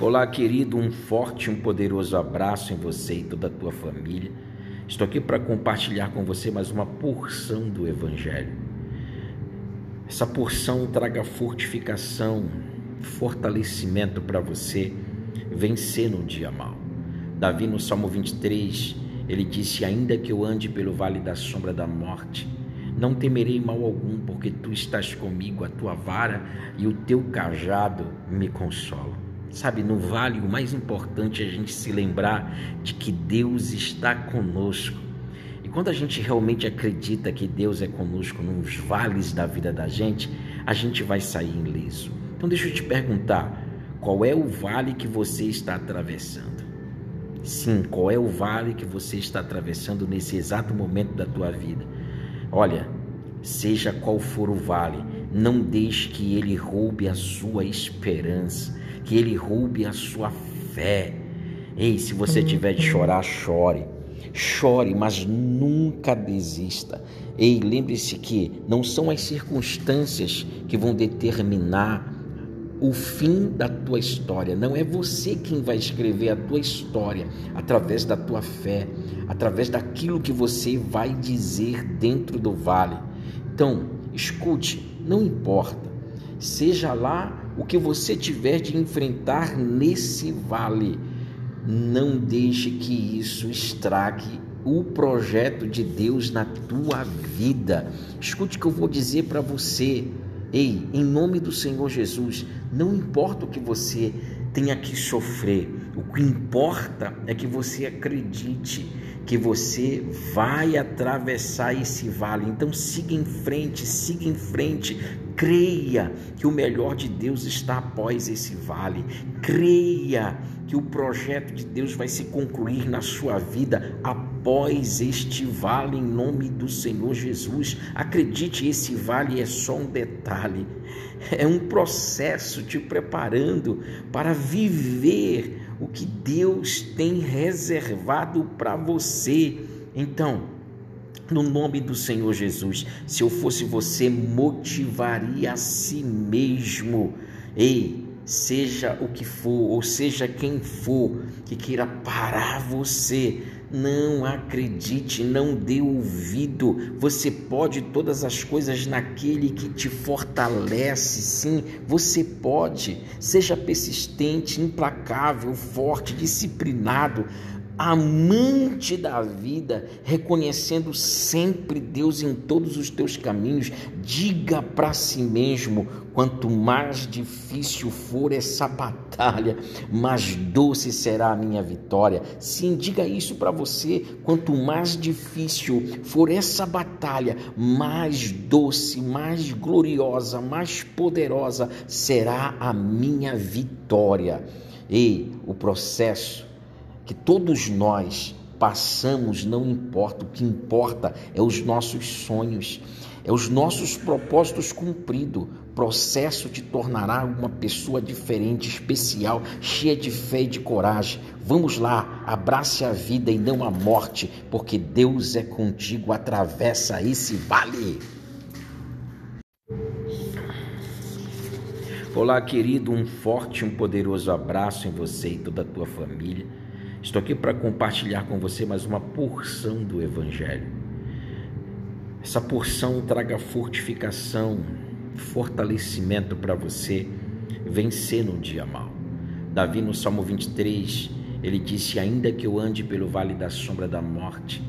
Olá, querido, um forte, um poderoso abraço em você e toda a tua família. Estou aqui para compartilhar com você mais uma porção do Evangelho. Essa porção traga fortificação, fortalecimento para você vencer no dia mal. Davi, no Salmo 23, ele disse: Ainda que eu ande pelo vale da sombra da morte, não temerei mal algum, porque tu estás comigo, a tua vara e o teu cajado me consolam. Sabe, no vale, o mais importante é a gente se lembrar de que Deus está conosco. E quando a gente realmente acredita que Deus é conosco nos vales da vida da gente, a gente vai sair ileso. Então, deixa eu te perguntar: qual é o vale que você está atravessando? Sim, qual é o vale que você está atravessando nesse exato momento da tua vida? Olha, seja qual for o vale, não deixe que ele roube a sua esperança que ele roube a sua fé. Ei, se você tiver de chorar, chore. Chore, mas nunca desista. Ei, lembre-se que não são as circunstâncias que vão determinar o fim da tua história. Não é você quem vai escrever a tua história através da tua fé, através daquilo que você vai dizer dentro do vale. Então, escute, não importa. Seja lá o que você tiver de enfrentar nesse vale, não deixe que isso estrague o projeto de Deus na tua vida. Escute o que eu vou dizer para você. Ei, em nome do Senhor Jesus, não importa o que você tenha que sofrer, o que importa é que você acredite que você vai atravessar esse vale. Então siga em frente, siga em frente. Creia que o melhor de Deus está após esse vale. Creia que o projeto de Deus vai se concluir na sua vida após este vale, em nome do Senhor Jesus. Acredite, esse vale é só um detalhe, é um processo te preparando para viver o que Deus tem reservado para você. Então, no nome do Senhor Jesus, se eu fosse você, motivaria a si mesmo. Ei, seja o que for, ou seja quem for que queira parar você, não acredite, não dê ouvido. Você pode todas as coisas naquele que te fortalece. Sim, você pode. Seja persistente, implacável, forte, disciplinado amante da vida, reconhecendo sempre Deus em todos os teus caminhos, diga para si mesmo: quanto mais difícil for essa batalha, mais doce será a minha vitória. Sim, diga isso para você: quanto mais difícil for essa batalha, mais doce, mais gloriosa, mais poderosa será a minha vitória. Ei, o processo que todos nós passamos não importa, o que importa é os nossos sonhos, é os nossos propósitos cumpridos. Processo te tornará uma pessoa diferente, especial, cheia de fé e de coragem. Vamos lá, abrace a vida e não a morte, porque Deus é contigo, atravessa esse vale. Olá, querido, um forte, um poderoso abraço em você e toda a tua família. Estou aqui para compartilhar com você mais uma porção do Evangelho. Essa porção traga fortificação, fortalecimento para você vencer no dia mal. Davi, no Salmo 23, ele disse: Ainda que eu ande pelo vale da sombra da morte,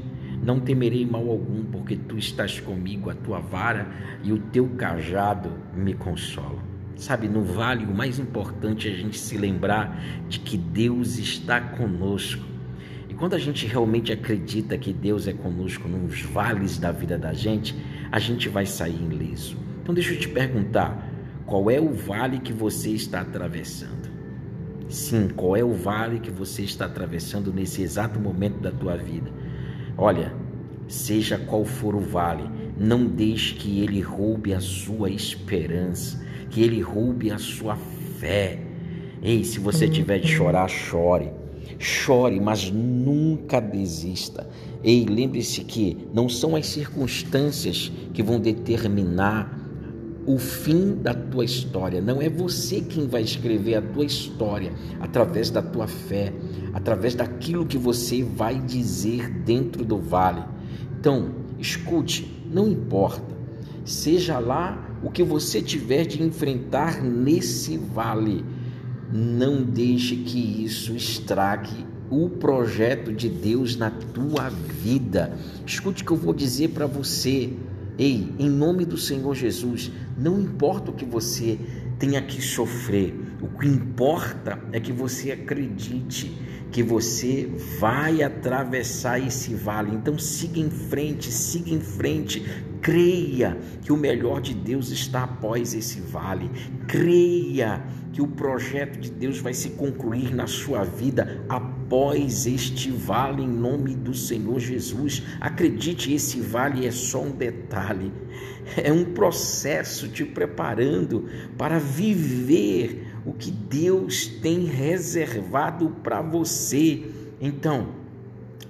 não temerei mal algum, porque tu estás comigo, a tua vara e o teu cajado me consolam. Sabe, no vale o mais importante é a gente se lembrar de que Deus está conosco. E quando a gente realmente acredita que Deus é conosco nos vales da vida da gente, a gente vai sair ileso. Então deixa eu te perguntar, qual é o vale que você está atravessando? Sim, qual é o vale que você está atravessando nesse exato momento da tua vida? Olha, seja qual for o vale, não deixe que ele roube a sua esperança que ele roube a sua fé. Ei, se você tiver de chorar, chore. Chore, mas nunca desista. Ei, lembre-se que não são as circunstâncias que vão determinar o fim da tua história. Não é você quem vai escrever a tua história através da tua fé, através daquilo que você vai dizer dentro do vale. Então, escute, não importa, seja lá o que você tiver de enfrentar nesse vale, não deixe que isso estrague o projeto de Deus na tua vida. Escute o que eu vou dizer para você. Ei, em nome do Senhor Jesus, não importa o que você tenha que sofrer, o que importa é que você acredite que você vai atravessar esse vale. Então siga em frente, siga em frente. Creia que o melhor de Deus está após esse vale. Creia que o projeto de Deus vai se concluir na sua vida após este vale, em nome do Senhor Jesus. Acredite, esse vale é só um detalhe, é um processo te preparando para viver o que Deus tem reservado para você. Então,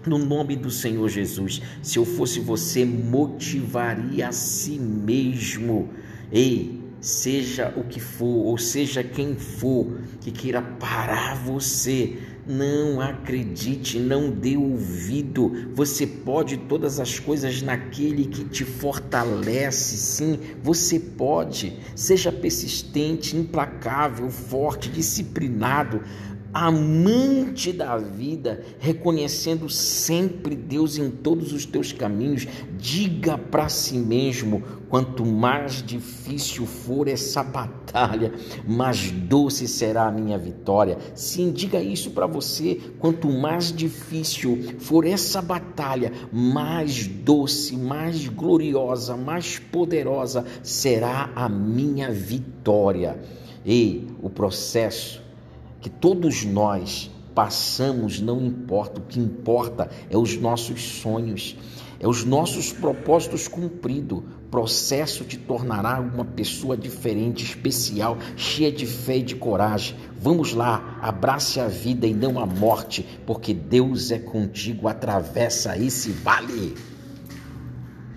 no nome do Senhor Jesus, se eu fosse você, motivaria a si mesmo. Ei, seja o que for, ou seja quem for que queira parar você, não acredite, não dê ouvido. Você pode todas as coisas naquele que te fortalece. Sim, você pode. Seja persistente, implacável, forte, disciplinado amante da vida, reconhecendo sempre Deus em todos os teus caminhos, diga para si mesmo: quanto mais difícil for essa batalha, mais doce será a minha vitória. Sim, diga isso para você: quanto mais difícil for essa batalha, mais doce, mais gloriosa, mais poderosa será a minha vitória. E o processo que todos nós passamos não importa, o que importa é os nossos sonhos, é os nossos propósitos cumpridos. Processo te tornará uma pessoa diferente, especial, cheia de fé e de coragem. Vamos lá, abrace a vida e não a morte, porque Deus é contigo, atravessa esse vale.